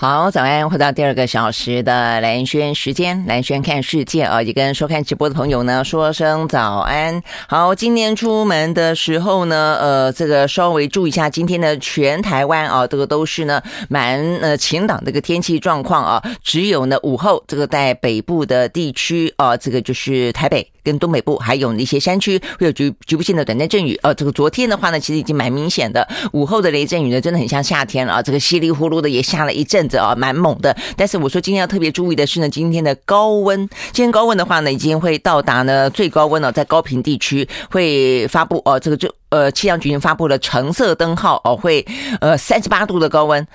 好，早安！回到第二个小时的蓝轩时间，蓝轩看世界啊，也跟收看直播的朋友呢说声早安。好，今天出门的时候呢，呃，这个稍微注意一下，今天的全台湾啊，这个都是呢蛮呃晴朗的一个天气状况啊，只有呢午后这个在北部的地区啊，这个就是台北跟东北部，还有一些山区会有局局部性的短暂阵雨。啊，这个昨天的话呢，其实已经蛮明显的，午后的雷阵雨呢，真的很像夏天了啊，这个稀里呼噜的也下了一阵。啊，蛮猛的。但是我说今天要特别注意的是呢，今天的高温，今天高温的话呢，已经会到达呢最高温了，在高平地区会发布哦，这个就呃气象局已经发布了橙色灯号哦，会呃三十八度的高温。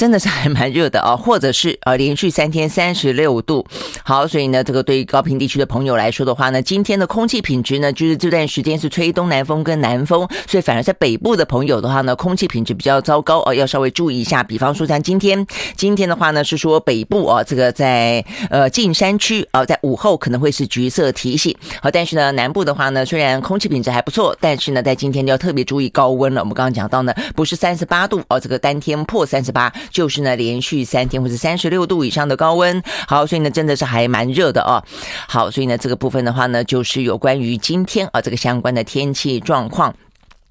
真的是还蛮热的啊，或者是呃连续三天三十六度。好，所以呢，这个对于高平地区的朋友来说的话呢，今天的空气品质呢，就是这段时间是吹东南风跟南风，所以反而在北部的朋友的话呢，空气品质比较糟糕哦，要稍微注意一下。比方说像今天，今天的话呢是说北部啊，这个在呃近山区啊，在午后可能会是橘色提醒。好，但是呢南部的话呢，虽然空气品质还不错，但是呢在今天就要特别注意高温了。我们刚刚讲到呢，不是三十八度哦，这个单天破三十八。就是呢，连续三天或者三十六度以上的高温，好，所以呢，真的是还蛮热的哦。好，所以呢，这个部分的话呢，就是有关于今天啊这个相关的天气状况。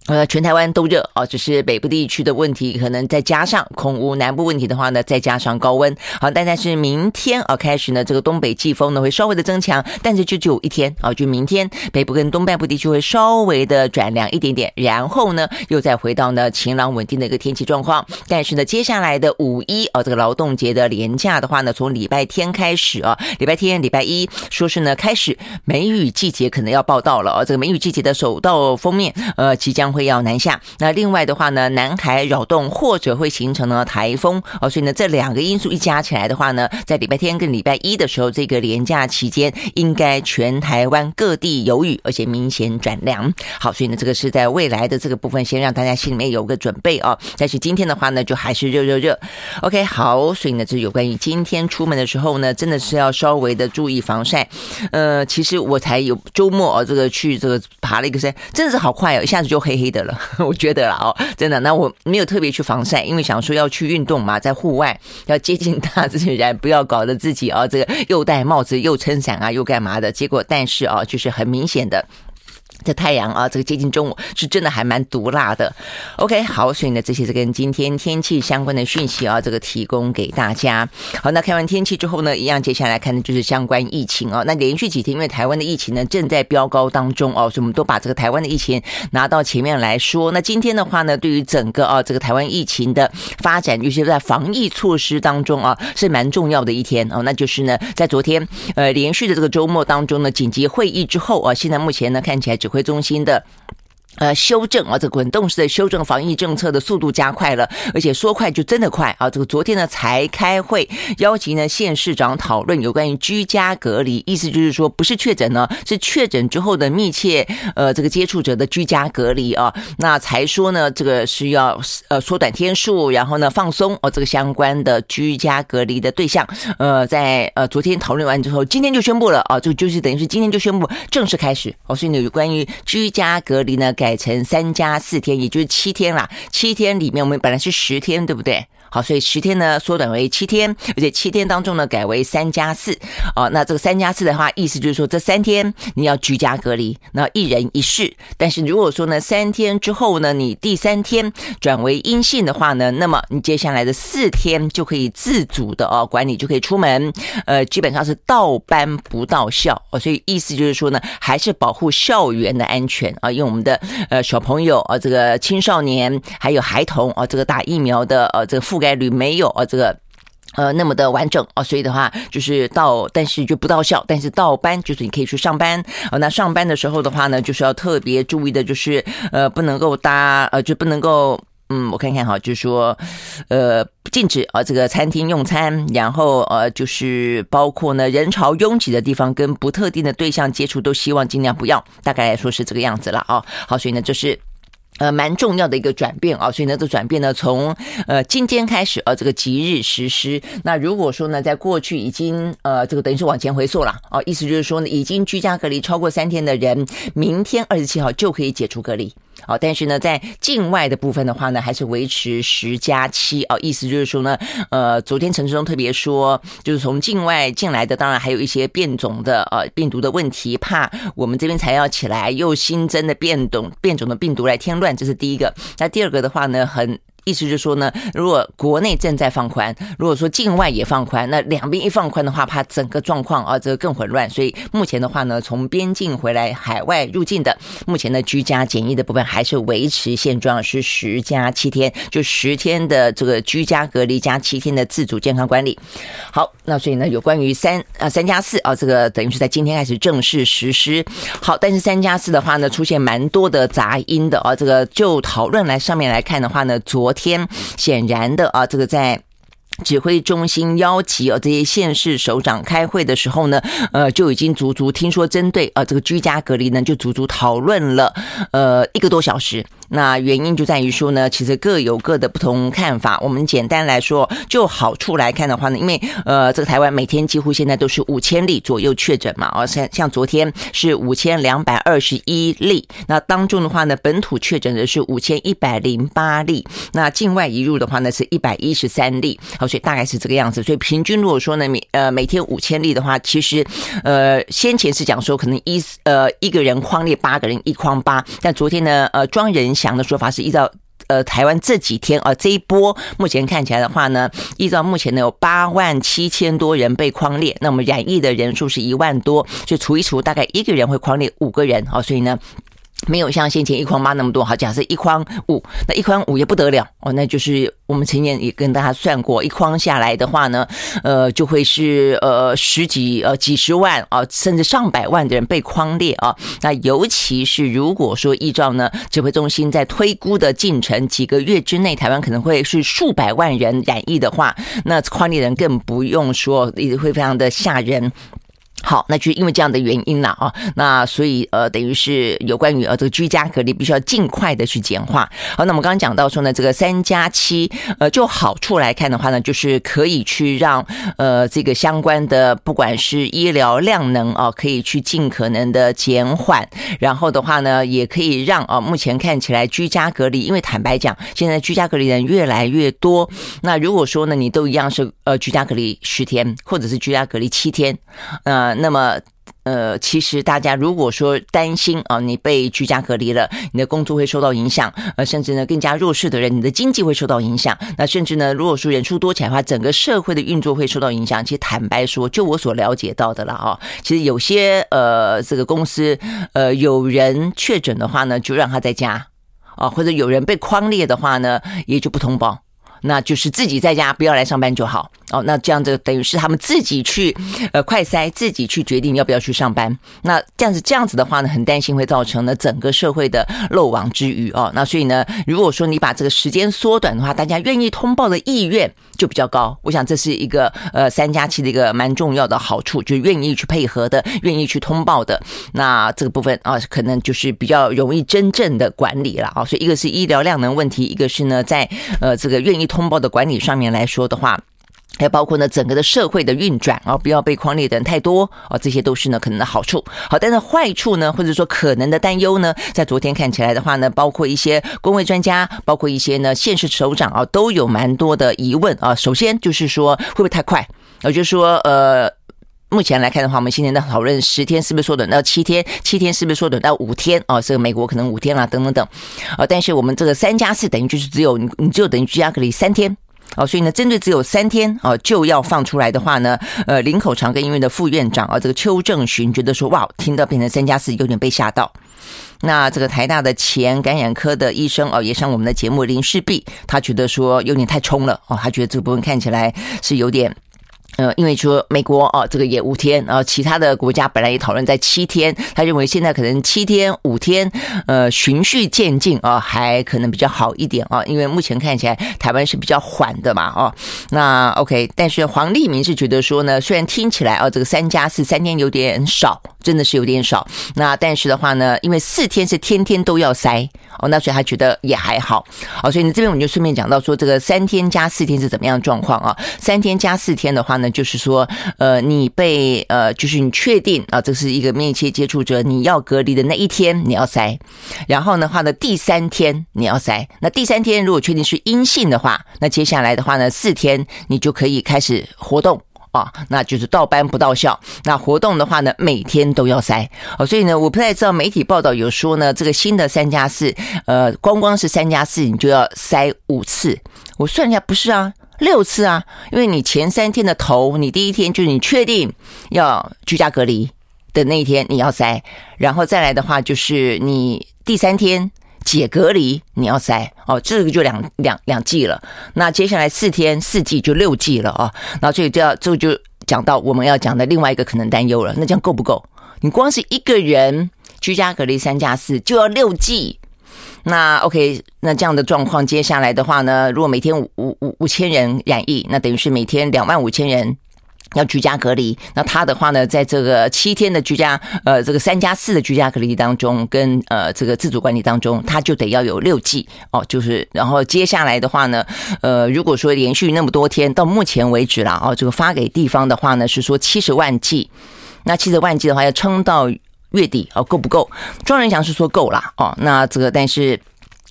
呃，全台湾都热哦，只是北部地区的问题，可能再加上空污，南部问题的话呢，再加上高温。好，但但是明天啊开始呢，这个东北季风呢会稍微的增强，但是就只有一天啊，就明天北部跟东半部地区会稍微的转凉一点点，然后呢又再回到呢晴朗稳定的一个天气状况。但是呢，接下来的五一啊这个劳动节的连假的话呢，从礼拜天开始啊，礼拜天、礼拜一说是呢开始梅雨季节可能要报到了啊，这个梅雨季节的首道封面呃即将会。会要南下，那另外的话呢，南海扰动或者会形成呢台风哦，所以呢这两个因素一加起来的话呢，在礼拜天跟礼拜一的时候，这个连假期间，应该全台湾各地有雨，而且明显转凉。好，所以呢这个是在未来的这个部分，先让大家心里面有个准备哦。但是今天的话呢，就还是热热热。OK，好，所以呢这有关于今天出门的时候呢，真的是要稍微的注意防晒。呃，其实我才有周末哦，这个去这个爬了一个山，真的是好快哦，一下子就黑黑。的了，我觉得了哦，真的。那我没有特别去防晒，因为想说要去运动嘛，在户外要接近大自然，不要搞得自己啊，这个又戴帽子又撑伞啊，又干嘛的。结果，但是啊，就是很明显的。这太阳啊，这个接近中午是真的还蛮毒辣的。OK，好，所以呢，这些是跟今天天气相关的讯息啊，这个提供给大家。好，那看完天气之后呢，一样接下来看的就是相关疫情啊。那连续几天，因为台湾的疫情呢正在飙高当中哦，所以我们都把这个台湾的疫情拿到前面来说。那今天的话呢，对于整个啊这个台湾疫情的发展，尤其是在防疫措施当中啊，是蛮重要的一天哦。那就是呢，在昨天呃连续的这个周末当中呢，紧急会议之后啊，现在目前呢看起来只。指挥中心的。呃，修正啊，这滚动式的修正防疫政策的速度加快了，而且说快就真的快啊！这个昨天呢才开会，邀请呢县市长讨论有关于居家隔离，意思就是说不是确诊呢，是确诊之后的密切呃这个接触者的居家隔离啊，那才说呢这个是要呃缩短天数，然后呢放松哦这个相关的居家隔离的对象，呃在呃昨天讨论完之后，今天就宣布了啊，就就是等于是今天就宣布正式开始哦，所以呢有关于居家隔离呢改。改成三加四天，也就是七天啦。七天里面，我们本来是十天，对不对？好，所以十天呢缩短为七天，而且七天当中呢改为三加四。哦，那这个三加四的话，意思就是说这三天你要居家隔离，那一人一室。但是如果说呢三天之后呢，你第三天转为阴性的话呢，那么你接下来的四天就可以自主的哦管理，就可以出门。呃，基本上是到班不到校哦，所以意思就是说呢，还是保护校园的安全啊，因为我们的呃小朋友啊，这个青少年还有孩童啊，这个打疫苗的呃这个覆。覆盖率没有啊，这个呃那么的完整啊，所以的话就是到，但是就不到校，但是到班就是你可以去上班啊。那上班的时候的话呢，就是要特别注意的，就是呃不能够搭呃就不能够嗯，我看看哈，就是说呃禁止啊这个餐厅用餐，然后呃就是包括呢人潮拥挤的地方跟不特定的对象接触，都希望尽量不要。大概说是这个样子了啊。好，所以呢就是。呃，蛮重要的一个转变啊，所以呢，这转变呢，从呃今天开始呃，这个即日实施。那如果说呢，在过去已经呃，这个等于是往前回溯了啊，意思就是说呢，已经居家隔离超过三天的人，明天二十七号就可以解除隔离。哦，但是呢，在境外的部分的话呢，还是维持十加七哦，意思就是说呢，呃，昨天陈志忠特别说，就是从境外进来的，当然还有一些变种的呃病毒的问题，怕我们这边才要起来又新增的变种变种的病毒来添乱，这是第一个。那第二个的话呢，很。意思就是说呢，如果国内正在放宽，如果说境外也放宽，那两边一放宽的话，怕整个状况啊，这个更混乱。所以目前的话呢，从边境回来、海外入境的，目前的居家检疫的部分还是维持现状，是十加七天，就十天的这个居家隔离加七天的自主健康管理。好，那所以呢，有关于三啊三加四啊，这个等于是在今天开始正式实施。好，但是三加四的话呢，出现蛮多的杂音的啊，这个就讨论来上面来看的话呢，昨天显然的啊，这个在指挥中心邀集啊这些县市首长开会的时候呢，呃，就已经足足听说针对啊这个居家隔离呢，就足足讨论了呃一个多小时。那原因就在于说呢，其实各有各的不同看法。我们简单来说，就好处来看的话呢，因为呃，这个台湾每天几乎现在都是五千例左右确诊嘛，而像像昨天是五千两百二十一例，那当中的话呢，本土确诊的是五千一百零八例，那境外移入的话呢是一百一十三例，好，所以大概是这个样子。所以平均如果说呢，每呃每天五千例的话，其实呃先前是讲说可能一呃一个人框列八个人一框八，但昨天呢呃庄人。强的说法是依照呃台湾这几天啊这一波目前看起来的话呢，依照目前呢有八万七千多人被框列，那么染疫的人数是一万多，就除一除，大概一个人会框列五个人啊，所以呢。没有像先前一筐八那么多，好，假设一筐五，那一筐五也不得了哦，那就是我们前年也跟大家算过，一筐下来的话呢，呃，就会是呃十几呃几十万啊，甚至上百万的人被匡列啊。那尤其是如果说依照呢指挥中心在推估的进程，几个月之内台湾可能会是数百万人染疫的话，那匡列人更不用说，也会非常的吓人。好，那就因为这样的原因了啊，那所以呃，等于是有关于呃这个居家隔离必须要尽快的去简化。好，那我们刚刚讲到说呢，这个三加七，呃，就好处来看的话呢，就是可以去让呃这个相关的不管是医疗量能啊，可以去尽可能的减缓，然后的话呢，也可以让啊目前看起来居家隔离，因为坦白讲，现在居家隔离人越来越多，那如果说呢，你都一样是呃居家隔离十天，或者是居家隔离七天，呃。那么，呃，其实大家如果说担心啊，你被居家隔离了，你的工作会受到影响，呃，甚至呢更加弱势的人，你的经济会受到影响。那甚至呢，如果说人数多起来的话，整个社会的运作会受到影响。其实坦白说，就我所了解到的了啊，其实有些呃，这个公司呃有人确诊的话呢，就让他在家啊，或者有人被框列的话呢，也就不通报。那就是自己在家不要来上班就好哦。那这样子等于是他们自己去呃快筛，自己去决定要不要去上班。那这样子这样子的话呢，很担心会造成呢整个社会的漏网之鱼哦。那所以呢，如果说你把这个时间缩短的话，大家愿意通报的意愿就比较高。我想这是一个呃三加七的一个蛮重要的好处，就愿意去配合的，愿意去通报的。那这个部分啊，可能就是比较容易真正的管理了啊。所以一个是医疗量能问题，一个是呢在呃这个愿意。通报的管理上面来说的话，还包括呢整个的社会的运转啊，不要被框列的人太多啊，这些都是呢可能的好处。好，但是坏处呢，或者说可能的担忧呢，在昨天看起来的话呢，包括一些公卫专家，包括一些呢现实首长啊，都有蛮多的疑问啊。首先就是说会不会太快？也就说呃。目前来看的话，我们今天在讨论十天是不是缩短到七天，七天是不是缩短到五天啊？这个美国可能五天啦，等等等。啊，但是我们这个三加四等于就是只有你，你只有等于居家隔离三天。哦，所以呢，针对只有三天哦就要放出来的话呢，呃，林口长庚医院的副院长啊，这个邱正寻觉得说，哇，听到变成三加四有点被吓到。那这个台大的前感染科的医生哦，也上我们的节目林氏璧，他觉得说有点太冲了哦，他觉得这部分看起来是有点。呃，因为说美国哦，这个也五天，然后其他的国家本来也讨论在七天，他认为现在可能七天、五天，呃，循序渐进啊，还可能比较好一点啊，因为目前看起来台湾是比较缓的嘛，哦，那 OK，但是黄立明是觉得说呢，虽然听起来啊，这个三加四三天有点少，真的是有点少，那但是的话呢，因为四天是天天都要筛哦，那所以他觉得也还好，哦，所以你这边我们就顺便讲到说，这个三天加四天是怎么样状况啊？三天加四天的话呢？就是说，呃，你被呃，就是你确定啊，这是一个密切接触者，你要隔离的那一天你要筛，然后的话呢，第三天你要筛，那第三天如果确定是阴性的话，那接下来的话呢，四天你就可以开始活动。啊，那就是到班不到校。那活动的话呢，每天都要筛哦。所以呢，我不太知道媒体报道有说呢，这个新的三加四，呃，光光是三加四，你就要筛五次。我算一下，不是啊，六次啊。因为你前三天的头，你第一天就是你确定要居家隔离的那一天，你要塞，然后再来的话就是你第三天。解隔离你要塞哦，这个就两两两剂了。那接下来四天四剂就六剂了啊。那所以就要这就讲到我们要讲的另外一个可能担忧了。那这样够不够？你光是一个人居家隔离三加四就要六剂。那 OK，那这样的状况接下来的话呢，如果每天五五五千人染疫，那等于是每天两万五千人。要居家隔离，那他的话呢，在这个七天的居家，呃，这个三加四的居家隔离当中，跟呃这个自主管理当中，他就得要有六剂哦，就是然后接下来的话呢，呃，如果说连续那么多天，到目前为止啦，哦，这个发给地方的话呢，是说七十万剂，那七十万剂的话要撑到月底哦，够不够？庄人祥是说够啦，哦，那这个但是。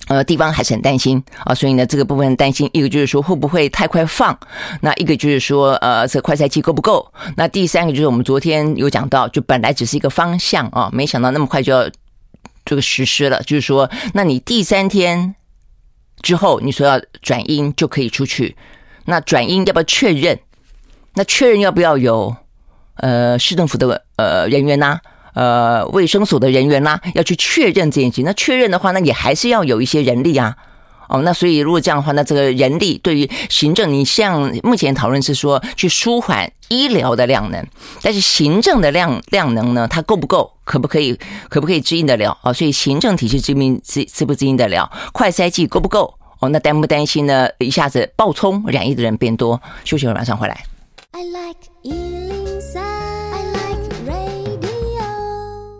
呃，地方还是很担心啊，所以呢，这个部分担心，一个就是说会不会太快放，那一个就是说，呃，这快赛期够不够？那第三个就是我们昨天有讲到，就本来只是一个方向啊，没想到那么快就要这个实施了，就是说，那你第三天之后你说要转阴就可以出去，那转阴要不要确认？那确认要不要有呃市政府的呃人员呢？呃，卫生所的人员啦，要去确认这件事情。那确认的话，那也还是要有一些人力啊。哦，那所以如果这样的话，那这个人力对于行政，你像目前讨论是说去舒缓医疗的量能，但是行政的量量能呢，它够不够？可不可以？可不可以支应得了？哦，所以行政体系支应支支不支应得了？快筛剂够不够？哦，那担不担心呢？一下子爆冲染疫的人变多？休息会马上回来。I like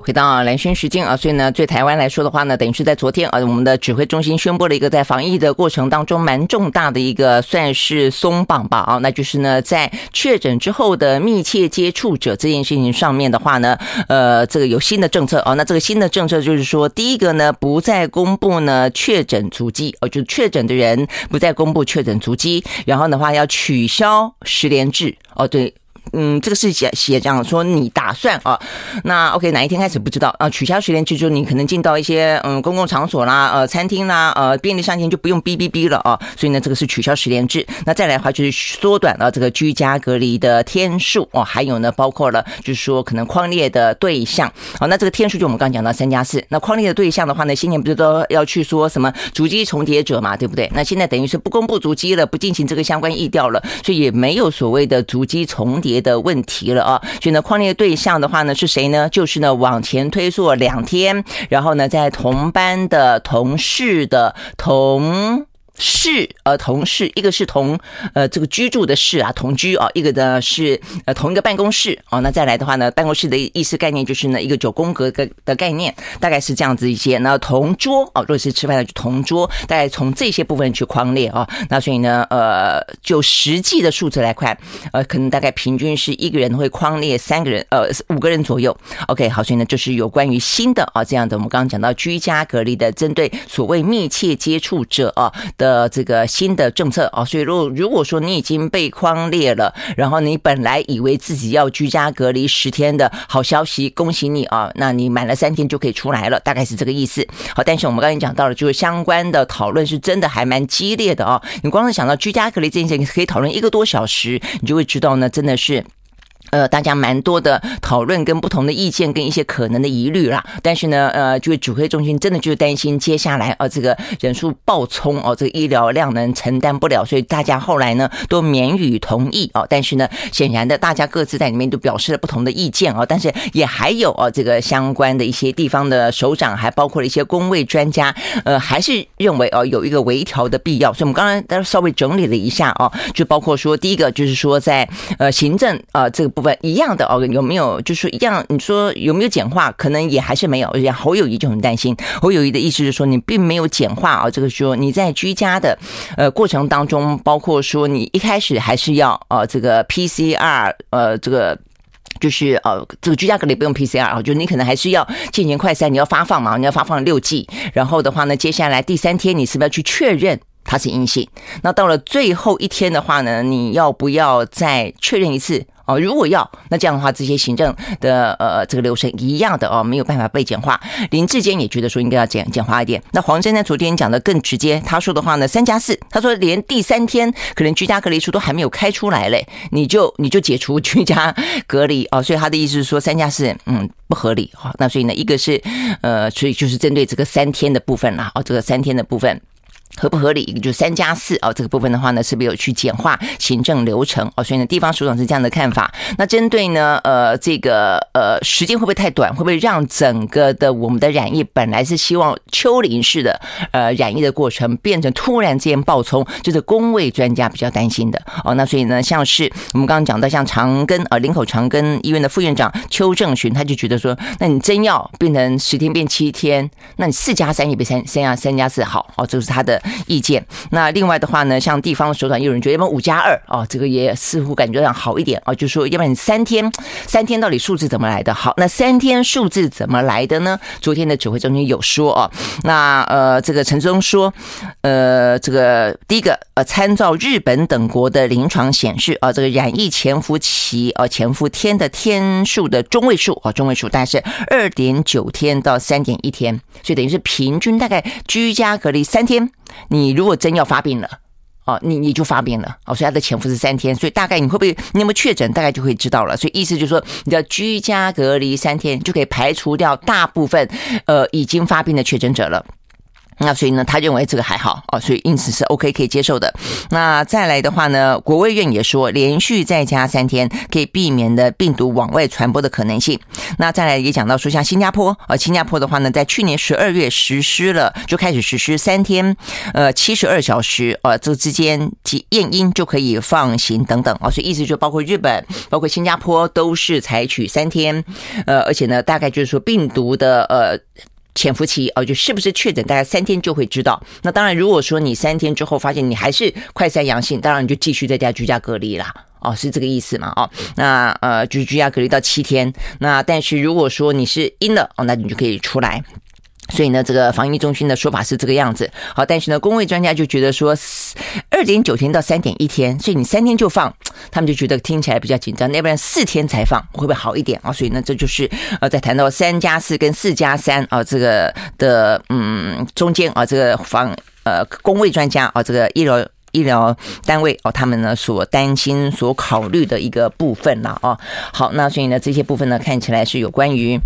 回到蓝轩时间啊，所以呢，对台湾来说的话呢，等于是在昨天啊，我们的指挥中心宣布了一个在防疫的过程当中蛮重大的一个算是松绑吧啊，那就是呢，在确诊之后的密切接触者这件事情上面的话呢，呃，这个有新的政策啊，那这个新的政策就是说，第一个呢，不再公布呢确诊足迹哦，就确诊的人不再公布确诊足迹，然后的话要取消十连制哦，对。嗯，这个是写写这样说，你打算啊？那 OK，哪一天开始不知道啊？取消十连制，就你可能进到一些嗯公共场所啦、呃餐厅啦、呃便利商店就不用哔哔哔了啊。所以呢，这个是取消十连制。那再来的话就是缩短了这个居家隔离的天数哦，还有呢，包括了就是说可能框列的对象。哦，那这个天数就我们刚讲到三加四。那框列的对象的话呢，新年不是都要去说什么足迹重叠者嘛，对不对？那现在等于是不公布足迹了，不进行这个相关疫调了，所以也没有所谓的足迹重叠的问题了啊，所以呢，匡列对象的话呢是谁呢？就是呢往前推溯两天，然后呢在同班的同事的同。是呃同事，一个是同呃这个居住的室啊同居啊，一个呢是呃同一个办公室哦。那再来的话呢，办公室的意思概念就是呢一个九宫格的的概念，大概是这样子一些。那同桌哦，如果是吃饭的就同桌，大概从这些部分去框列啊。那所以呢呃就实际的数字来看，呃可能大概平均是一个人会框列三个人呃五个人左右。OK 好，所以呢就是有关于新的啊这样的我们刚刚讲到居家隔离的针对所谓密切接触者啊的。呃，这个新的政策啊，所以如果如果说你已经被框列了，然后你本来以为自己要居家隔离十天的好消息，恭喜你啊，那你满了三天就可以出来了，大概是这个意思。好，但是我们刚才讲到了，就是相关的讨论是真的还蛮激烈的啊。你光是想到居家隔离这件事情，可以讨论一个多小时，你就会知道呢，真的是。呃，大家蛮多的讨论跟不同的意见跟一些可能的疑虑啦，但是呢，呃，就是指挥中心真的就担心接下来呃这个人数暴冲哦，这个医疗量能承担不了，所以大家后来呢都免予同意哦。但是呢，显然的，大家各自在里面都表示了不同的意见哦。但是也还有哦，这个相关的一些地方的首长，还包括了一些公卫专家，呃，还是认为哦有一个微调的必要。所以我们刚才稍微整理了一下哦，就包括说第一个就是说在呃行政啊、这个。部分一样的哦，有没有就是一样？你说有没有简化？可能也还是没有。而且侯友谊就很担心，侯友谊的意思是说，你并没有简化啊，这个说你在居家的呃过程当中，包括说你一开始还是要呃这个 PCR 呃这个。就是呃，这个居家隔离不用 PCR 啊，就你可能还是要进行快筛，你要发放嘛，你要发放六剂，然后的话呢，接下来第三天你是不是要去确认它是阴性？那到了最后一天的话呢，你要不要再确认一次？哦，如果要，那这样的话，这些行政的呃这个流程一样的哦，没有办法被简化。林志坚也觉得说应该要简简化一点。那黄珊珊昨天讲的更直接，他说的话呢，三加四，他说连第三天可能居家隔离处都还没有开出来嘞，你就你就解除 居家隔离哦。所以他的意思是说三加四，嗯，不合理哈。那所以呢，一个是呃，所以就是针对这个三天的部分啦，哦，这个三天的部分。合不合理？就三加四哦，这个部分的话呢，是不是有去简化行政流程哦？所以呢，地方首长是这样的看法。那针对呢，呃，这个呃，时间会不会太短？会不会让整个的我们的染疫本来是希望丘陵式的呃染疫的过程，变成突然之间爆冲？就是公卫专家比较担心的哦。那所以呢，像是我们刚刚讲到，像长庚呃林口长庚医院的副院长邱正寻，他就觉得说，那你真要变成十天变七天，那你四加三也比三三加三加四好哦，这是他的。意见。那另外的话呢，像地方的首长有人觉得，要不五加二哦，这个也似乎感觉上好一点哦，就说，要不然你三天，三天到底数字怎么来的？好，那三天数字怎么来的呢？昨天的指挥中心有说哦，那呃，这个陈忠说，呃，这个第一个呃，参照日本等国的临床显示啊，这个染疫潜伏期啊，潜伏天的天数的中位数啊，中位数大概是二点九天到三点一天，所以等于是平均大概居家隔离三天。你如果真要发病了，哦，你你就发病了，哦，所以它的潜伏是三天，所以大概你会不会你有没有确诊，大概就会知道了。所以意思就是说，你的居家隔离三天就可以排除掉大部分呃已经发病的确诊者了。那所以呢，他认为这个还好哦，所以因此是 OK 可以接受的。那再来的话呢，国卫院也说，连续在家三天可以避免的病毒往外传播的可能性。那再来也讲到说，像新加坡啊，新加坡的话呢，在去年十二月实施了，就开始实施三天，呃，七十二小时呃，这之间验阴就可以放行等等啊。所以意思就包括日本，包括新加坡都是采取三天，呃，而且呢，大概就是说病毒的呃。潜伏期哦，就是不是确诊，大概三天就会知道。那当然，如果说你三天之后发现你还是快筛阳性，当然你就继续在家居家隔离啦。哦，是这个意思嘛？哦，那呃，就是居家隔离到七天。那但是如果说你是阴了哦，那你就可以出来。所以呢，这个防疫中心的说法是这个样子。好，但是呢，公卫专家就觉得说，二点九天到三点一天，所以你三天就放，他们就觉得听起来比较紧张。那不然四天才放，会不会好一点啊？所以呢，这就是呃，在谈到三加四跟四加三啊，这个的嗯中间啊，这个防呃公卫专家啊，这个医疗医疗单位哦，他们呢所担心、所考虑的一个部分了啊。好，那所以呢，这些部分呢，看起来是有关于。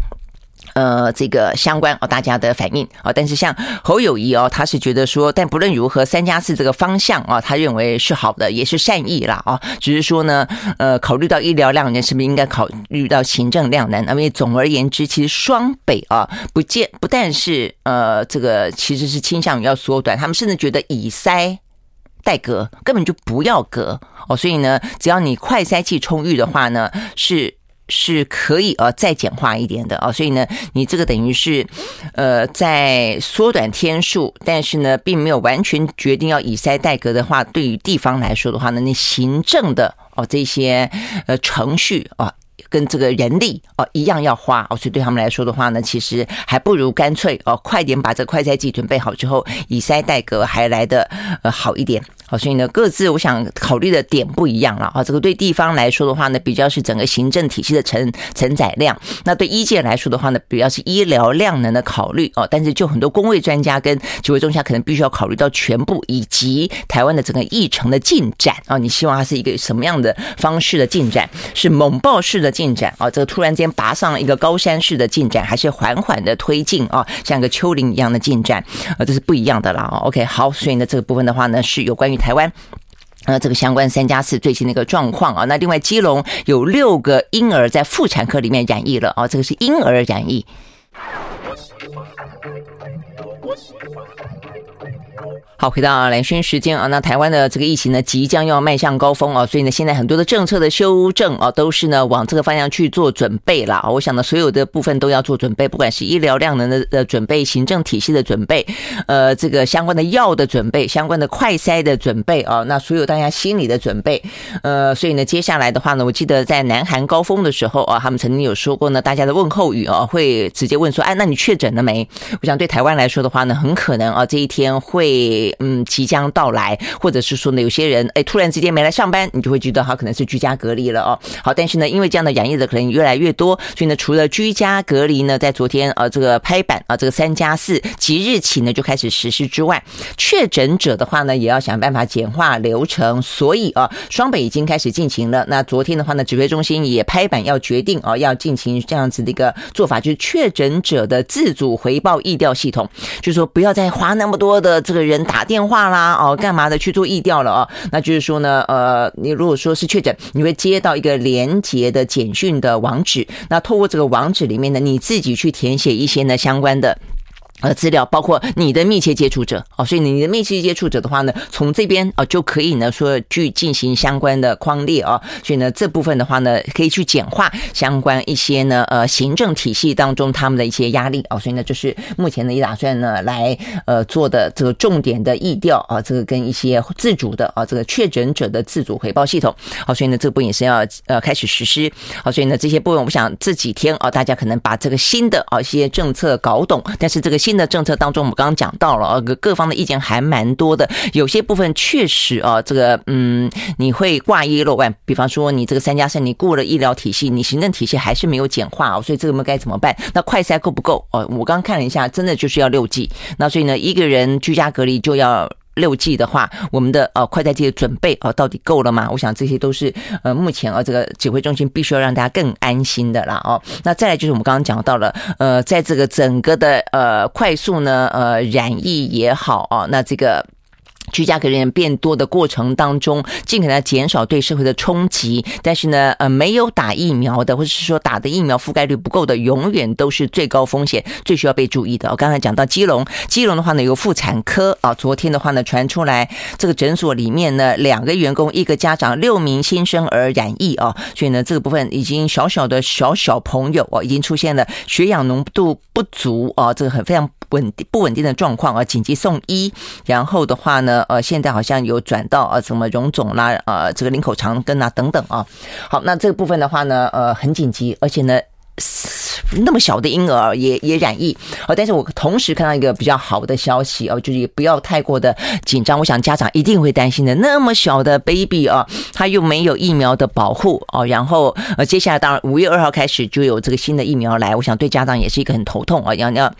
呃，这个相关哦，大家的反应啊，但是像侯友宜哦，他是觉得说，但不论如何，三加四这个方向啊，他认为是好的，也是善意啦啊，只是说呢，呃，考虑到医疗量能，是不是应该考虑到行政量能？因为总而言之，其实双北啊，不见不但是呃，这个其实是倾向于要缩短，他们甚至觉得以塞代隔，根本就不要隔哦，所以呢，只要你快筛剂充裕的话呢，是。是可以呃再简化一点的啊，所以呢，你这个等于是呃在缩短天数，但是呢，并没有完全决定要以塞代隔的话，对于地方来说的话呢，那行政的哦这些呃程序啊。跟这个人力哦一样要花哦，所以对他们来说的话呢，其实还不如干脆哦快点把这个快筛剂准备好之后，以筛代隔还来得呃好一点。好，所以呢，各自我想考虑的点不一样了啊。这个对地方来说的话呢，比较是整个行政体系的承承载量；那对医界来说的话呢，比较是医疗量能的考虑哦。但是就很多公卫专家跟指挥中下可能必须要考虑到全部以及台湾的整个议程的进展啊。你希望它是一个什么样的方式的进展？是猛爆式的进进展啊？这个突然间拔上了一个高山式的进展，还是缓缓的推进啊？像个丘陵一样的进展啊？这是不一样的啦。OK，好，所以呢，这个部分的话呢，是有关于。台湾，呃，这个相关三加四最新的一个状况啊，那另外基隆有六个婴儿在妇产科里面染疫了啊，这个是婴儿染疫。好，回到兰萱时间啊，那台湾的这个疫情呢，即将要迈向高峰啊，所以呢，现在很多的政策的修正啊，都是呢往这个方向去做准备啦。我想呢，所有的部分都要做准备，不管是医疗量能的的准备、行政体系的准备，呃，这个相关的药的准备、相关的快筛的准备啊，那所有大家心理的准备，呃，所以呢，接下来的话呢，我记得在南韩高峰的时候啊，他们曾经有说过呢，大家的问候语啊，会直接问说，哎，那你确诊了没？我想对台湾来说的话呢，很可能啊，这一天会。嗯，即将到来，或者是说呢，有些人哎，突然之间没来上班，你就会觉得他可能是居家隔离了哦。好，但是呢，因为这样的染疫的可能越来越多，所以呢，除了居家隔离呢，在昨天呃这个拍板啊，这个三加四即日起呢就开始实施之外，确诊者的话呢，也要想办法简化流程。所以啊，双北已经开始进行了。那昨天的话呢，指挥中心也拍板要决定啊，要进行这样子的一个做法，就是确诊者的自主回报疫调系统，就是说不要再花那么多的这个人打。电话啦，哦，干嘛的去做议调了哦？那就是说呢，呃，你如果说是确诊，你会接到一个连结的简讯的网址，那透过这个网址里面呢，你自己去填写一些呢相关的。呃，资料包括你的密切接触者。哦，所以你的密切接触者的话呢，从这边啊就可以呢说去进行相关的框列啊，所以呢这部分的话呢，可以去简化相关一些呢呃行政体系当中他们的一些压力。哦，所以呢就是目前呢也打算呢来呃做的这个重点的疫调。啊，这个跟一些自主的啊这个确诊者的自主回报系统，好，所以呢这部分也是要呃开始实施，好，所以呢这些部分我想这几天啊大家可能把这个新的啊一些政策搞懂，但是这个新新的政策当中，我们刚刚讲到了呃，各方的意见还蛮多的。有些部分确实啊，这个嗯，你会挂一漏万。比方说，你这个三加三，你过了医疗体系，你行政体系还是没有简化哦，所以这个我们该怎么办？那快筛够不够？哦，我刚刚看了一下，真的就是要六剂。那所以呢，一个人居家隔离就要。六剂的话，我们的呃快筛剂的准备啊，到底够了吗？我想这些都是呃目前啊这个指挥中心必须要让大家更安心的啦哦。那再来就是我们刚刚讲到了呃，在这个整个的呃快速呢呃染疫也好啊，那这个。居家隔离人变多的过程当中，尽可能减少对社会的冲击。但是呢，呃，没有打疫苗的，或者是说打的疫苗覆盖率不够的，永远都是最高风险、最需要被注意的。我刚才讲到基隆，基隆的话呢，有妇产科啊，昨天的话呢，传出来这个诊所里面呢，两个员工、一个家长、六名新生儿染疫啊，所以呢，这个部分已经小小的小小朋友啊，已经出现了血氧浓度不足啊，这个很非常。稳定不稳定的状况啊，紧急送医。然后的话呢，呃，现在好像有转到啊，什么荣总啦，呃，这个林口长庚啊等等啊。好，那这个部分的话呢，呃，很紧急，而且呢，那么小的婴儿也也染疫。哦，但是我同时看到一个比较好的消息哦，就是也不要太过的紧张。我想家长一定会担心的，那么小的 baby 啊，他又没有疫苗的保护哦。然后呃，接下来当然五月二号开始就有这个新的疫苗来，我想对家长也是一个很头痛啊，要要。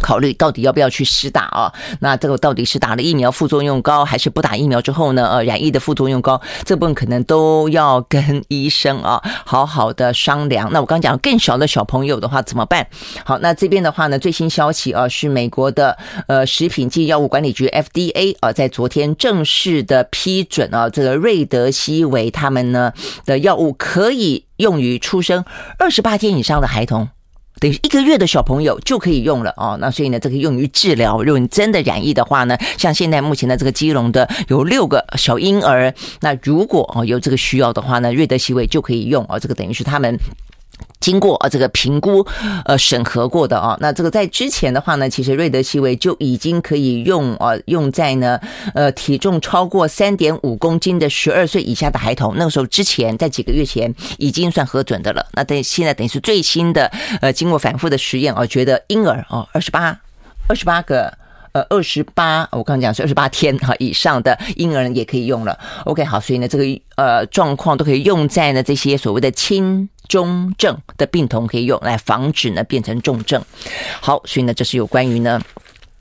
考虑到底要不要去施打啊？那这个到底是打了疫苗副作用高，还是不打疫苗之后呢？呃，染疫的副作用高，这部分可能都要跟医生啊 好好的商量。那我刚讲更小的小朋友的话怎么办？好，那这边的话呢，最新消息啊是美国的呃食品及药物管理局 FDA 啊在昨天正式的批准啊这个瑞德西韦他们呢的药物可以用于出生二十八天以上的孩童。等于一个月的小朋友就可以用了哦，那所以呢，这个用于治疗。如果你真的染疫的话呢，像现在目前的这个基隆的有六个小婴儿，那如果哦有这个需要的话呢，瑞德西韦就可以用哦，这个等于是他们。经过啊这个评估呃审核过的啊，那这个在之前的话呢，其实瑞德西韦就已经可以用啊用在呢呃体重超过三点五公斤的十二岁以下的孩童，那个时候之前在几个月前已经算核准的了。那等现在等于是最新的呃经过反复的实验啊，觉得婴儿哦二十八二十八个呃二十八我刚刚讲是二十八天哈以上的婴儿也可以用了。OK 好，所以呢这个呃状况都可以用在呢这些所谓的轻。中症的病童可以用来防止呢变成重症。好，所以呢这是有关于呢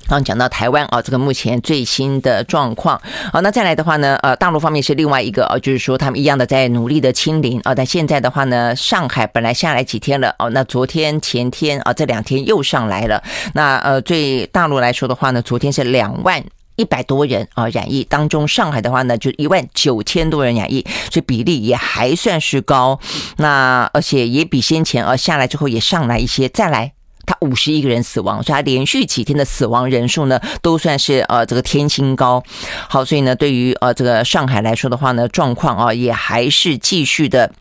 刚讲到台湾啊这个目前最新的状况。好，那再来的话呢，呃，大陆方面是另外一个啊，就是说他们一样的在努力的清零啊。但现在的话呢，上海本来下来几天了哦，那昨天前天啊这两天又上来了。那呃，对大陆来说的话呢，昨天是两万。一百多人啊染疫，当中上海的话呢，就一万九千多人染疫，所以比例也还算是高。那而且也比先前啊下来之后也上来一些，再来他五十一个人死亡，所以他连续几天的死亡人数呢，都算是呃这个天新高。好，所以呢，对于呃这个上海来说的话呢，状况啊也还是继续的。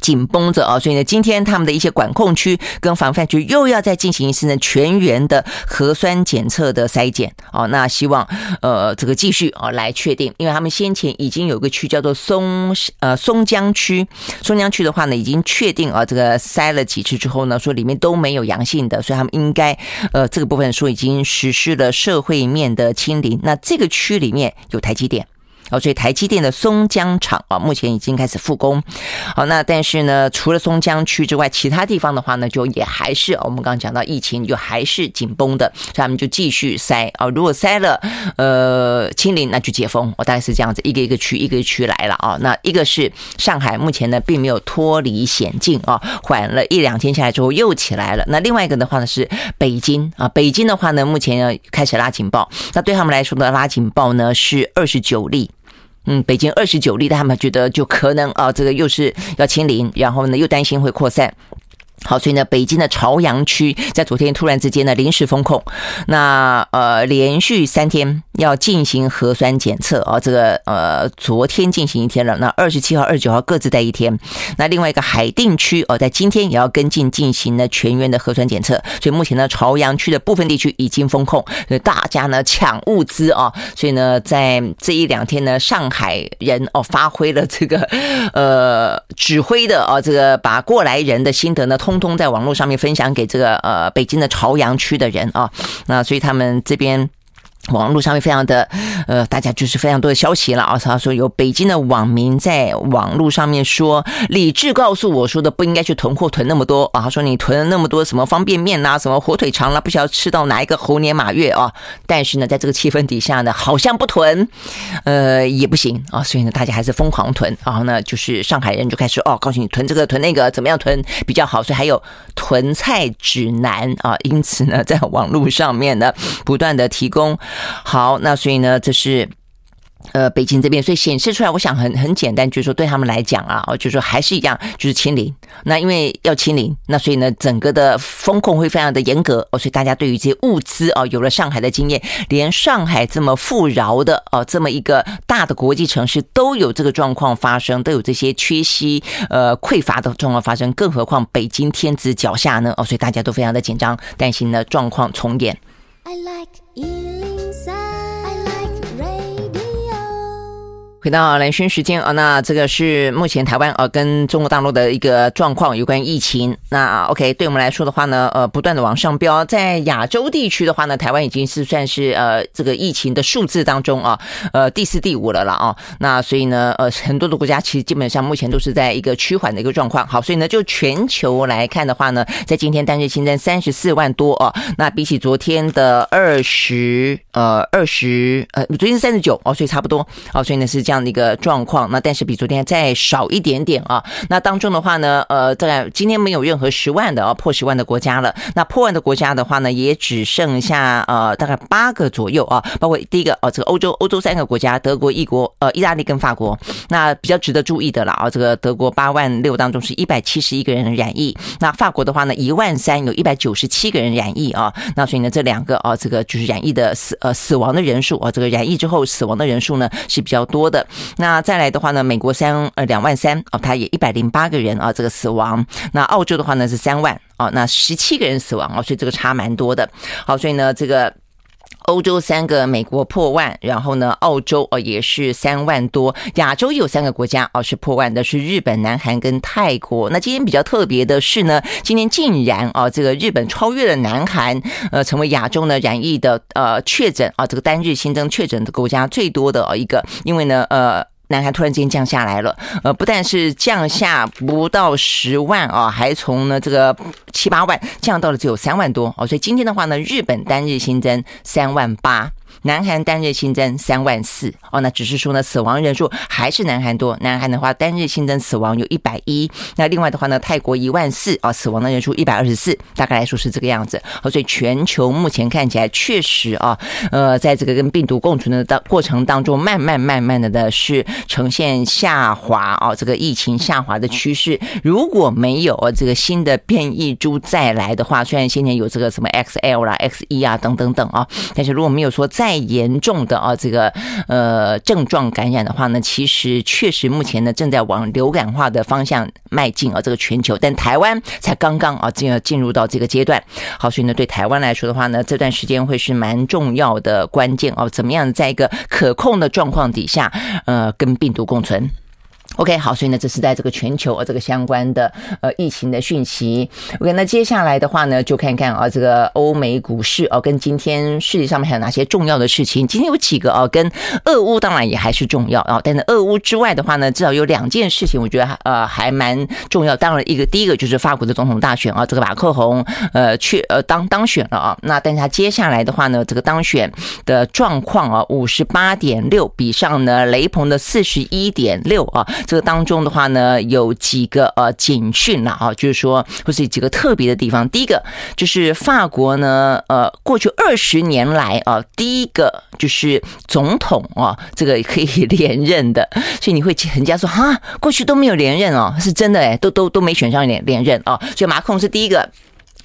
紧绷着啊，所以呢，今天他们的一些管控区跟防范区又要再进行一次呢全员的核酸检测的筛检哦。那希望呃这个继续啊来确定，因为他们先前已经有个区叫做松呃松江区，松江区的话呢已经确定啊这个筛了几次之后呢，说里面都没有阳性的，所以他们应该呃这个部分说已经实施了社会面的清零。那这个区里面有台积电。哦，所以台积电的松江厂啊，目前已经开始复工。好，那但是呢，除了松江区之外，其他地方的话呢，就也还是我们刚刚讲到疫情，就还是紧绷的，所以他们就继续塞啊。如果塞了，呃，清零，那就解封。我大概是这样子，一个一个区，一个一个区来了啊。那一个是上海，目前呢并没有脱离险境啊，缓了一两天下来之后又起来了。那另外一个的话呢是北京啊，北京的话呢目前要开始拉警报，那对他们来说的拉警报呢是二十九例。嗯，北京二十九例，他们觉得就可能啊，这个又是要清零，然后呢又担心会扩散。好，所以呢，北京的朝阳区在昨天突然之间呢临时封控，那呃连续三天要进行核酸检测啊，这个呃昨天进行一天了，那二十七号、二十九号各自在一天。那另外一个海淀区哦，在今天也要跟进进行了全员的核酸检测，所以目前呢朝阳区的部分地区已经封控，所以大家呢抢物资啊，所以呢在这一两天呢，上海人哦发挥了这个呃指挥的哦，这个把过来人的心得呢。通通在网络上面分享给这个呃北京的朝阳区的人啊，那所以他们这边。网络上面非常的，呃，大家就是非常多的消息了啊。他说有北京的网民在网络上面说，理智告诉我说的不应该去囤货囤那么多啊。他说你囤了那么多什么方便面呐，什么火腿肠啦，不晓得吃到哪一个猴年马月啊。但是呢，在这个气氛底下呢，好像不囤，呃，也不行啊。所以呢，大家还是疯狂囤。然后呢，就是上海人就开始哦，告诉你囤这个囤那个怎么样囤比较好。所以还有囤菜指南啊。因此呢，在网络上面呢，不断的提供。好，那所以呢，这是。呃，北京这边，所以显示出来，我想很很简单，就是说对他们来讲啊，就是说还是一样，就是清零。那因为要清零，那所以呢，整个的风控会非常的严格哦。所以大家对于这些物资啊，有了上海的经验，连上海这么富饶的哦，这么一个大的国际城市都有这个状况发生，都有这些缺席呃匮乏的状况发生，更何况北京天子脚下呢？哦，所以大家都非常的紧张，担心呢状况重演。I like 回到兰萱时间啊，那这个是目前台湾呃跟中国大陆的一个状况，有关疫情。那 OK，对我们来说的话呢，呃，不断的往上飙。在亚洲地区的话呢，台湾已经是算是呃这个疫情的数字当中啊，呃第四、第五了了啊。那所以呢，呃很多的国家其实基本上目前都是在一个趋缓的一个状况。好，所以呢，就全球来看的话呢，在今天单日新增三十四万多啊，那比起昨天的二十呃二十呃昨天是三十九哦，所以差不多哦，所以呢是。这样的一个状况，那但是比昨天再少一点点啊。那当中的话呢，呃，在今天没有任何十万的啊破十万的国家了。那破万的国家的话呢，也只剩下呃大概八个左右啊。包括第一个哦，这个欧洲欧洲三个国家，德国、意国、呃意大利跟法国。那比较值得注意的了啊，这个德国八万六当中是一百七十一个人染疫。那法国的话呢，一万三有一百九十七个人染疫啊。那所以呢，这两个啊，这个就是染疫的死呃死亡的人数啊，这个染疫之后死亡的人数呢是比较多的。那再来的话呢，美国三呃两万三哦，它也一百零八个人啊，这个死亡。那澳洲的话呢是三万哦，那十七个人死亡哦，所以这个差蛮多的。好，所以呢这个。欧洲三个，美国破万，然后呢，澳洲哦也是三万多，亚洲有三个国家哦是破万的，是日本、南韩跟泰国。那今天比较特别的是呢，今天竟然啊这个日本超越了南韩，呃，成为亚洲呢染疫的呃确诊啊这个单日新增确诊的国家最多的一个，因为呢呃。南韩突然间降下来了，呃，不但是降下不到十万啊，还从呢这个七八万降到了只有三万多哦，所以今天的话呢，日本单日新增三万八。南韩单日新增三万四哦，那只是说呢，死亡人数还是南韩多。南韩的话，单日新增死亡有一百一。那另外的话呢，泰国一万四啊，死亡的人数一百二十四，大概来说是这个样子。哦，所以全球目前看起来确实啊，呃，在这个跟病毒共存的当过程当中，慢慢慢慢的的是呈现下滑啊，这个疫情下滑的趋势。如果没有这个新的变异株再来的话，虽然先前有这个什么 XL 啦、XE 啊等等等啊，但是如果没有说再太严重的啊这个呃症状感染的话呢，其实确实目前呢正在往流感化的方向迈进啊，这个全球，但台湾才刚刚啊进进入到这个阶段。好，所以呢对台湾来说的话呢，这段时间会是蛮重要的关键哦，怎么样在一个可控的状况底下，呃，跟病毒共存。OK，好，所以呢，这是在这个全球啊，这个相关的呃疫情的讯息。OK，那接下来的话呢，就看看啊，这个欧美股市哦，跟今天世界上面还有哪些重要的事情？今天有几个啊，跟俄乌当然也还是重要啊，但是俄乌之外的话呢，至少有两件事情，我觉得呃还蛮重要。当然，一个第一个就是法国的总统大选啊，这个马克宏呃去呃当当选了啊，那但是他接下来的话呢，这个当选的状况啊，五十八点六比上呢雷鹏的四十一点六啊。这个当中的话呢，有几个呃警讯了啊，就是说或是几个特别的地方。第一个就是法国呢，呃，过去二十年来啊，第一个就是总统啊，这个可以连任的。所以你会人家说哈，过去都没有连任哦，是真的哎，都都都没选上连连任啊。所以马克宏是第一个，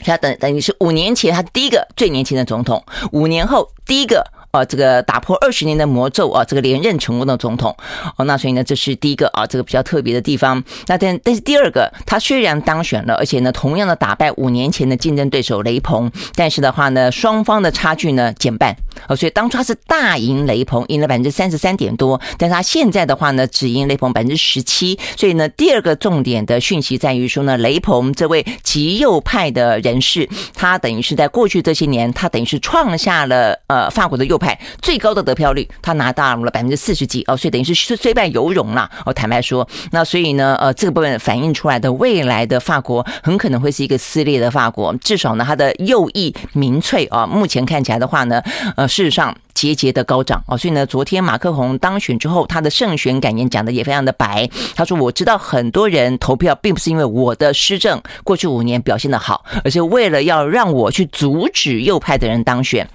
他等等于是五年前他第一个最年轻的总统，五年后第一个。啊，这个打破二十年的魔咒啊，这个连任成功的总统哦，那所以呢，这是第一个啊，这个比较特别的地方。那但但是第二个，他虽然当选了，而且呢，同样的打败五年前的竞争对手雷鹏，但是的话呢，双方的差距呢减半哦，所以当初他是大赢雷鹏，赢了百分之三十三点多，但是他现在的话呢，只赢雷鹏百分之十七。所以呢，第二个重点的讯息在于说呢，雷鹏这位极右派的人士，他等于是在过去这些年，他等于是创下了呃法国的右。派最高的得票率，他拿到了百分之四十几哦，所以等于是虽败犹荣了哦。坦白说，那所以呢，呃，这个部分反映出来的未来的法国很可能会是一个撕裂的法国，至少呢，他的右翼民粹啊，目前看起来的话呢，呃，事实上节节的高涨哦。所以呢，昨天马克宏当选之后，他的胜选感言讲的也非常的白，他说：“我知道很多人投票并不是因为我的施政过去五年表现的好，而是为了要让我去阻止右派的人当选。”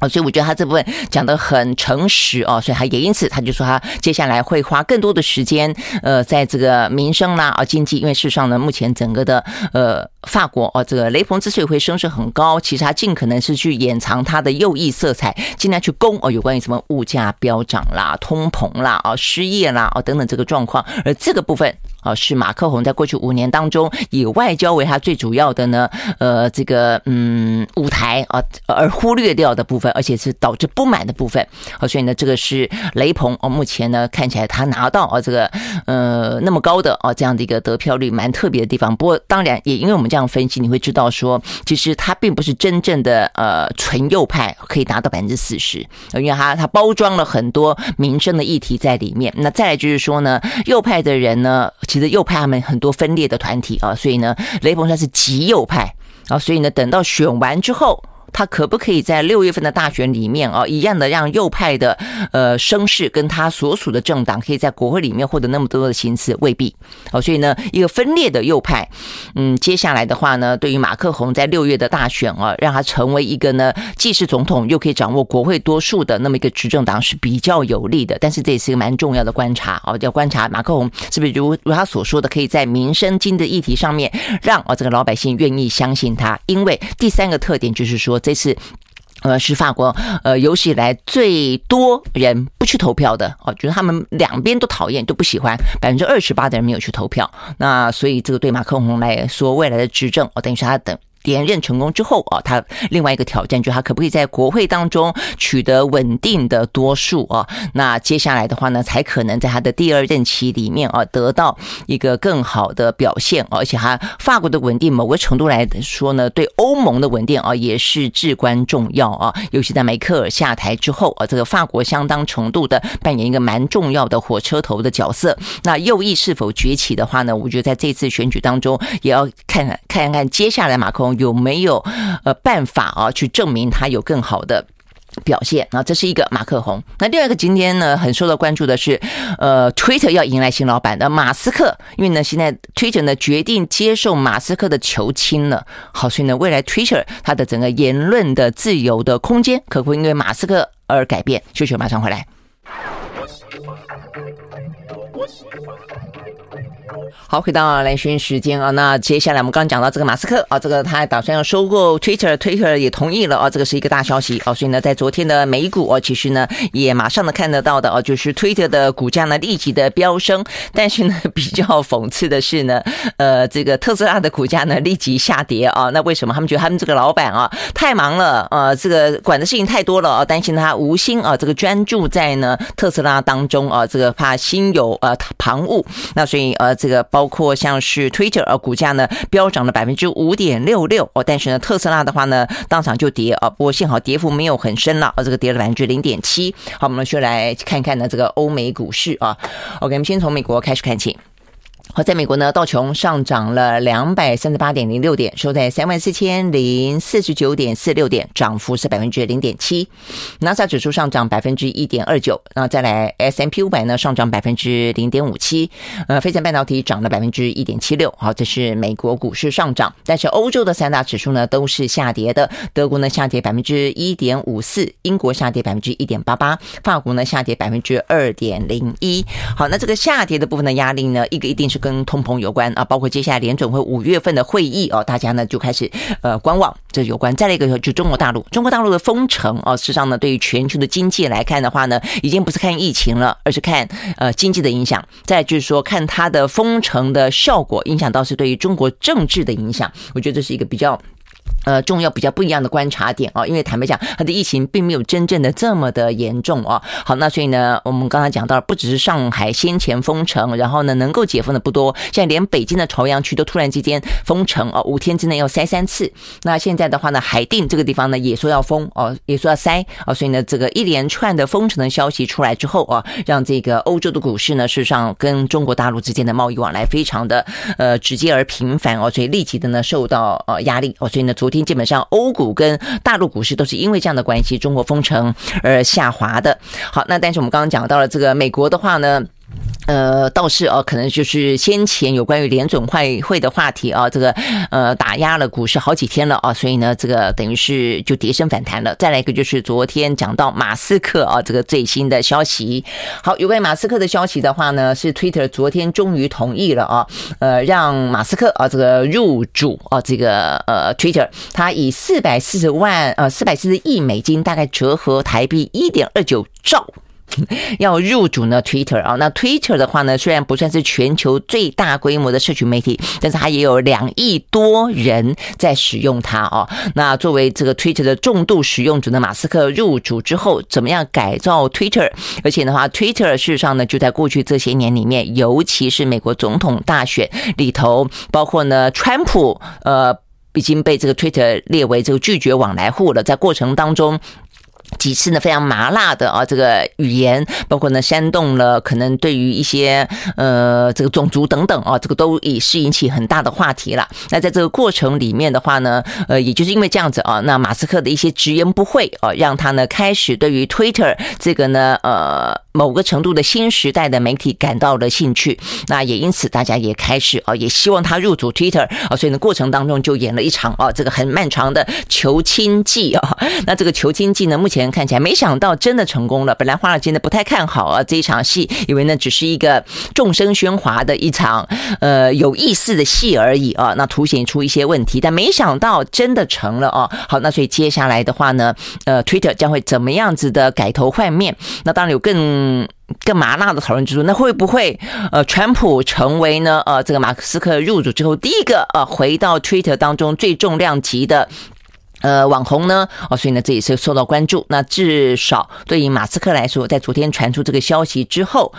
啊，所以我觉得他这部分讲的很诚实哦，所以他也因此他就说他接下来会花更多的时间，呃，在这个民生啦啊经济，因为事实上呢，目前整个的呃法国哦，这个雷朋之所以会声势很高，其实他尽可能是去掩藏他的右翼色彩，尽量去攻哦有关于什么物价飙涨啦、通膨啦、啊失业啦啊等等这个状况，而这个部分。啊，是马克宏在过去五年当中以外交为他最主要的呢，呃，这个嗯舞台啊，而忽略掉的部分，而且是导致不满的部分。啊，所以呢，这个是雷朋哦，目前呢看起来他拿到啊这个呃那么高的啊这样的一个得票率，蛮特别的地方。不过当然也因为我们这样分析，你会知道说，其实他并不是真正的呃纯右派可以达到百分之四十，因为他他包装了很多民生的议题在里面。那再来就是说呢，右派的人呢。其实右派他们很多分裂的团体啊，所以呢，雷鹏算是极右派啊，所以呢，等到选完之后。他可不可以在六月份的大选里面啊，一样的让右派的呃声势跟他所属的政党可以在国会里面获得那么多的席次？未必哦。所以呢，一个分裂的右派，嗯，接下来的话呢，对于马克宏在六月的大选啊，让他成为一个呢既是总统又可以掌握国会多数的那么一个执政党是比较有利的。但是这也是一个蛮重要的观察哦，要观察马克宏是不是如如他所说的，可以在民生经济议题上面让啊这个老百姓愿意相信他。因为第三个特点就是说。这次，呃，是法国呃有史以来最多人不去投票的哦，就是他们两边都讨厌，都不喜欢，百分之二十八的人没有去投票。那所以这个对马克龙来说，未来的执政哦，等于是他等。连任成功之后啊，他另外一个挑战就是他可不可以在国会当中取得稳定的多数啊？那接下来的话呢，才可能在他的第二任期里面啊，得到一个更好的表现。而且他法国的稳定，某个程度来说呢，对欧盟的稳定啊，也是至关重要啊。尤其在梅克尔下台之后啊，这个法国相当程度的扮演一个蛮重要的火车头的角色。那右翼是否崛起的话呢？我觉得在这次选举当中，也要看看看看接下来马克有没有呃办法啊，去证明他有更好的表现。那这是一个马克宏。那第二个今天呢，很受到关注的是，呃，Twitter 要迎来新老板的马斯克，因为呢，现在 Twitter 呢决定接受马斯克的求亲了。好，所以呢，未来 Twitter 它的整个言论的自由的空间，可不会因为马斯克而改变。秀秀马上回来。好，回到兰萱时间啊，那接下来我们刚刚讲到这个马斯克啊，这个他打算要收购 Twitter，Twitter 也同意了啊，这个是一个大消息啊，所以呢，在昨天的美股啊，其实呢也马上的看得到的啊，就是 Twitter 的股价呢立即的飙升，但是呢 比较讽刺的是呢，呃，这个特斯拉的股价呢立即下跌啊，那为什么？他们觉得他们这个老板啊太忙了啊，这个管的事情太多了啊，担心他无心啊，这个专注在呢特斯拉当中啊，这个怕心有呃旁骛，那所以呃这个。包括像是 Twitter 啊，股价呢飙涨了百分之五点六六哦，但是呢特斯拉的话呢当场就跌啊，不过幸好跌幅没有很深了，啊，这个跌了百分之零点七。好，我们就来看看呢这个欧美股市啊。OK，我们先从美国开始看起。好，在美国呢，道琼上涨了两百三十八点零六点，收在三万四千零四十九点四六点，涨幅是百分之零点七。纳斯达克指数上涨百分之一点二九，那再来 S M P 五百呢上涨百分之零点五七，呃，费城半导体涨了百分之一点七六。好，这是美国股市上涨，但是欧洲的三大指数呢都是下跌的，德国呢下跌百分之一点五四，英国下跌百分之一点八八，法国呢下跌百分之二点零一。好，那这个下跌的部分的压力呢，一个一定是。跟通膨有关啊，包括接下来联准会五月份的会议哦，大家呢就开始呃观望，这有关。再来一个就中国大陆，中国大陆的封城哦，实上呢对于全球的经济来看的话呢，已经不是看疫情了，而是看呃经济的影响。再就是说看它的封城的效果，影响到是对于中国政治的影响。我觉得这是一个比较。呃，重要比较不一样的观察点啊，因为坦白讲，它的疫情并没有真正的这么的严重啊。好，那所以呢，我们刚才讲到，不只是上海先前封城，然后呢，能够解封的不多，现在连北京的朝阳区都突然之间封城哦，五天之内要筛三次。那现在的话呢，海淀这个地方呢，也说要封哦，也说要筛哦，所以呢，这个一连串的封城的消息出来之后啊，让这个欧洲的股市呢，事实上跟中国大陆之间的贸易往来非常的呃直接而频繁哦，所以立即的呢受到呃压力哦，所以呢，昨听基本上欧股跟大陆股市都是因为这样的关系，中国封城而下滑的。好，那但是我们刚刚讲到了这个美国的话呢。呃，倒是哦，可能就是先前有关于联准会会的话题啊，这个呃打压了股市好几天了啊，所以呢，这个等于是就跌升反弹了。再来一个就是昨天讲到马斯克啊，这个最新的消息。好，有关于马斯克的消息的话呢，是 Twitter 昨天终于同意了啊，呃，让马斯克啊这个入主啊这个呃 Twitter，他以四百四十万呃四百四十亿美金，大概折合台币一点二九兆。要入主呢，Twitter 啊，那 Twitter 的话呢，虽然不算是全球最大规模的社群媒体，但是它也有两亿多人在使用它哦。那作为这个 Twitter 的重度使用者的马斯克入主之后，怎么样改造 Twitter？而且的话，Twitter 事实上呢，就在过去这些年里面，尤其是美国总统大选里头，包括呢，川普呃已经被这个 Twitter 列为这个拒绝往来户了，在过程当中。几次呢，非常麻辣的啊，这个语言，包括呢煽动了可能对于一些呃这个种族等等啊，这个都已是引起很大的话题了。那在这个过程里面的话呢，呃，也就是因为这样子啊，那马斯克的一些直言不讳啊，让他呢开始对于 Twitter 这个呢呃。某个程度的新时代的媒体感到了兴趣，那也因此大家也开始啊，也希望他入主 Twitter 啊，所以呢过程当中就演了一场啊这个很漫长的求亲记啊。那这个求亲记呢，目前看起来没想到真的成功了。本来华尔街呢不太看好啊这一场戏，以为呢只是一个众声喧哗的一场呃有意思的戏而已啊，那凸显出一些问题，但没想到真的成了啊。好，那所以接下来的话呢，呃，Twitter 将会怎么样子的改头换面？那当然有更。更麻辣的讨论之处，那会不会呃，川普成为呢呃，这个马斯克入主之后第一个呃，回到 Twitter 当中最重量级的呃网红呢？哦，所以呢，这也是受到关注。那至少对于马斯克来说，在昨天传出这个消息之后，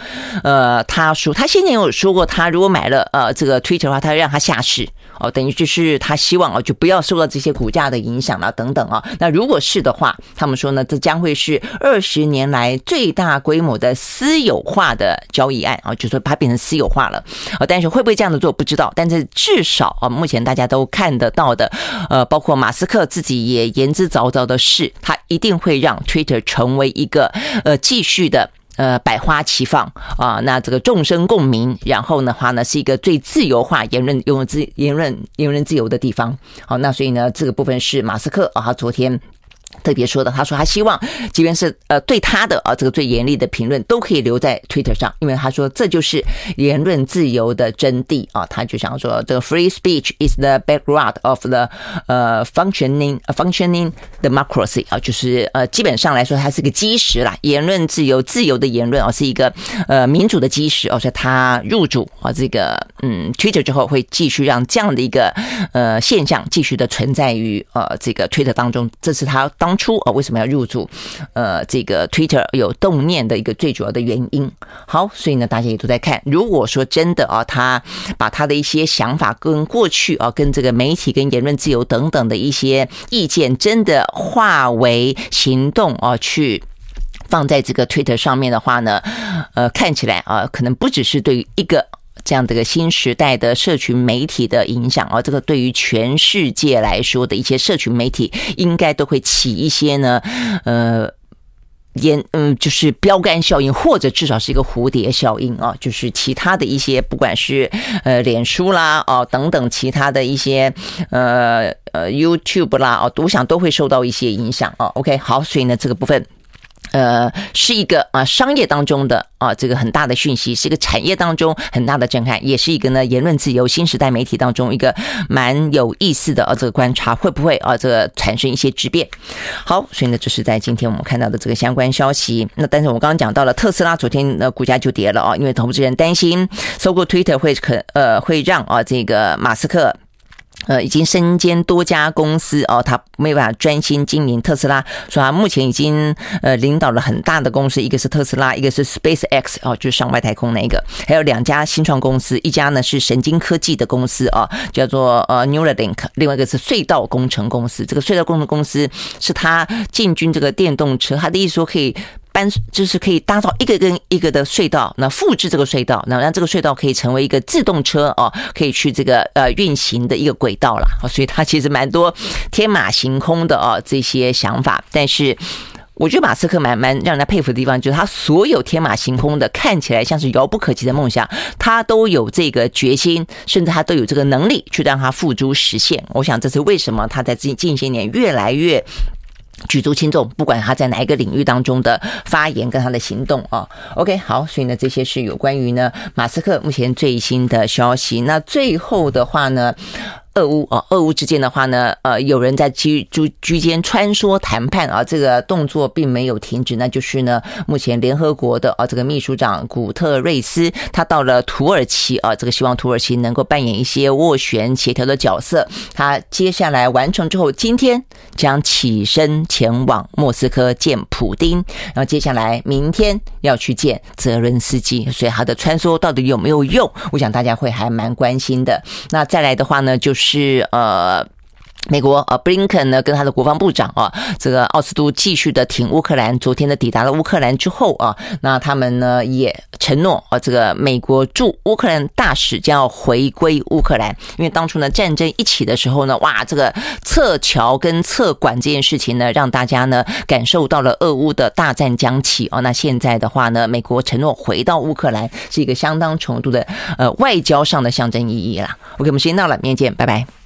呃，他说他先前有说过，他如果买了呃这个 Twitter 的话，他会让他下市。哦，等于就是他希望哦，就不要受到这些股价的影响了，等等啊。那如果是的话，他们说呢，这将会是二十年来最大规模的私有化的交易案啊，就说把它变成私有化了啊。但是会不会这样子做不知道，但是至少啊，目前大家都看得到的，呃，包括马斯克自己。也言之凿凿的是，他一定会让 Twitter 成为一个呃继续的呃百花齐放啊，那这个众生共鸣，然后的话呢是一个最自由化言论、用自言论言论自由的地方。好，那所以呢这个部分是马斯克啊，他昨天。特别说的，他说他希望，即便是呃对他的啊这个最严厉的评论，都可以留在 Twitter 上，因为他说这就是言论自由的真谛啊。他就想说，这个 free speech is the bedrock of the 呃 functioning functioning democracy 啊，就是呃基本上来说，它是个基石啦。言论自由，自由的言论啊，是一个呃民主的基石。而且他入主啊这个嗯 Twitter 之后，会继续让这样的一个呃现象继续的存在于呃这个 Twitter 当中。这是他当。初啊，为什么要入驻？呃，这个 Twitter 有动念的一个最主要的原因。好，所以呢，大家也都在看。如果说真的啊，他把他的一些想法跟过去啊，跟这个媒体、跟言论自由等等的一些意见，真的化为行动啊，去放在这个 Twitter 上面的话呢，呃，看起来啊，可能不只是对于一个。这样的一个新时代的社群媒体的影响啊，这个对于全世界来说的一些社群媒体，应该都会起一些呢，呃，烟嗯，就是标杆效应，或者至少是一个蝴蝶效应啊，就是其他的一些，不管是呃脸书啦哦等等其他的一些呃呃 YouTube 啦哦，我想都会受到一些影响啊。OK，好，所以呢这个部分。呃，是一个啊，商业当中的啊，这个很大的讯息，是一个产业当中很大的震撼，也是一个呢，言论自由新时代媒体当中一个蛮有意思的啊，这个观察会不会啊，这个产生一些质变？好，所以呢，这是在今天我们看到的这个相关消息。那但是我刚刚讲到了特斯拉，昨天的股价就跌了啊，因为投资人担心收购 Twitter 会可呃会让啊这个马斯克。呃，已经身兼多家公司哦，他没有办法专心经营特斯拉，说他目前已经呃领导了很大的公司，一个是特斯拉，一个是 SpaceX 哦，就是上外太空那个，还有两家新创公司，一家呢是神经科技的公司哦，叫做呃 Neuralink，另外一个是隧道工程公司。这个隧道工程公司是他进军这个电动车，他的意思说可以。搬就是可以打造一个跟一个的隧道，那复制这个隧道，那让这个隧道可以成为一个自动车哦，可以去这个呃运行的一个轨道了。所以它其实蛮多天马行空的哦这些想法。但是我觉得马斯克蛮蛮让人佩服的地方，就是他所有天马行空的看起来像是遥不可及的梦想，他都有这个决心，甚至他都有这个能力去让他付诸实现。我想这是为什么他在近近些年越来越。举足轻重，不管他在哪一个领域当中的发言跟他的行动啊。OK，好，所以呢，这些是有关于呢马斯克目前最新的消息。那最后的话呢？俄乌啊，俄乌之间的话呢，呃，有人在居居居间穿梭谈判啊，这个动作并没有停止。那就是呢，目前联合国的啊，这个秘书长古特瑞斯他到了土耳其啊，这个希望土耳其能够扮演一些斡旋协调的角色。他接下来完成之后，今天将起身前往莫斯科见普丁，然后接下来明天要去见泽伦斯基。所以他的穿梭到底有没有用？我想大家会还蛮关心的。那再来的话呢，就是。是呃。美国呃，布林肯呢跟他的国防部长啊，这个奥斯都继续的挺乌克兰。昨天呢抵达了乌克兰之后啊，那他们呢也承诺啊，这个美国驻乌克兰大使将要回归乌克兰。因为当初呢战争一起的时候呢，哇，这个撤侨跟撤馆这件事情呢，让大家呢感受到了俄乌的大战将起哦。那现在的话呢，美国承诺回到乌克兰，是一个相当程度的呃外交上的象征意义啦。OK，我们时间到了，明天见，拜拜。